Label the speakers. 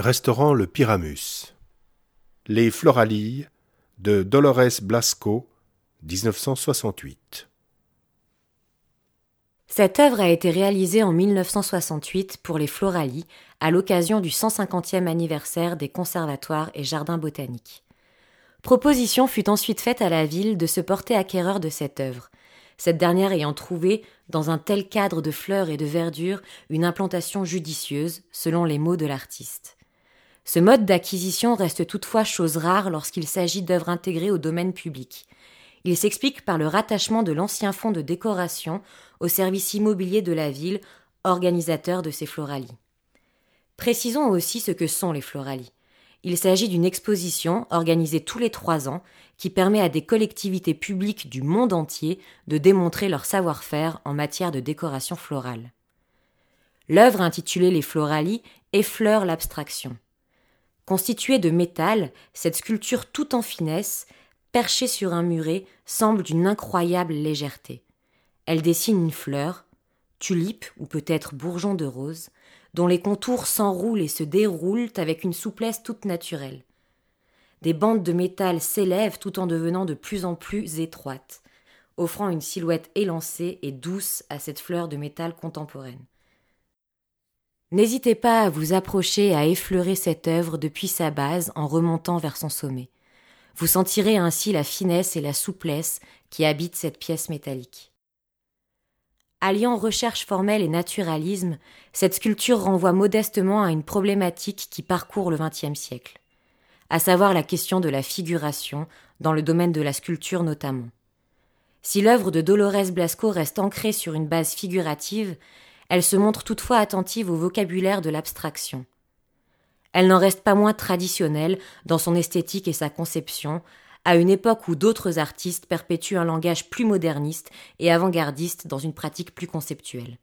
Speaker 1: Restaurant Le Pyramus. Les Floralies de Dolores Blasco, 1968.
Speaker 2: Cette œuvre a été réalisée en 1968 pour les Floralies à l'occasion du 150e anniversaire des conservatoires et jardins botaniques. Proposition fut ensuite faite à la ville de se porter acquéreur de cette œuvre, cette dernière ayant trouvé, dans un tel cadre de fleurs et de verdure, une implantation judicieuse, selon les mots de l'artiste. Ce mode d'acquisition reste toutefois chose rare lorsqu'il s'agit d'œuvres intégrées au domaine public. Il s'explique par le rattachement de l'ancien fonds de décoration au service immobilier de la ville, organisateur de ces floralies. Précisons aussi ce que sont les floralies. Il s'agit d'une exposition organisée tous les trois ans qui permet à des collectivités publiques du monde entier de démontrer leur savoir-faire en matière de décoration florale. L'œuvre intitulée Les Floralies effleure l'abstraction. Constituée de métal, cette sculpture tout en finesse, perchée sur un muret, semble d'une incroyable légèreté. Elle dessine une fleur, tulipe ou peut-être bourgeon de rose, dont les contours s'enroulent et se déroulent avec une souplesse toute naturelle. Des bandes de métal s'élèvent tout en devenant de plus en plus étroites, offrant une silhouette élancée et douce à cette fleur de métal contemporaine. N'hésitez pas à vous approcher et à effleurer cette œuvre depuis sa base en remontant vers son sommet. Vous sentirez ainsi la finesse et la souplesse qui habitent cette pièce métallique. Alliant recherche formelle et naturalisme, cette sculpture renvoie modestement à une problématique qui parcourt le XXe siècle, à savoir la question de la figuration, dans le domaine de la sculpture notamment. Si l'œuvre de Dolores Blasco reste ancrée sur une base figurative, elle se montre toutefois attentive au vocabulaire de l'abstraction. Elle n'en reste pas moins traditionnelle dans son esthétique et sa conception, à une époque où d'autres artistes perpétuent un langage plus moderniste et avant-gardiste dans une pratique plus conceptuelle.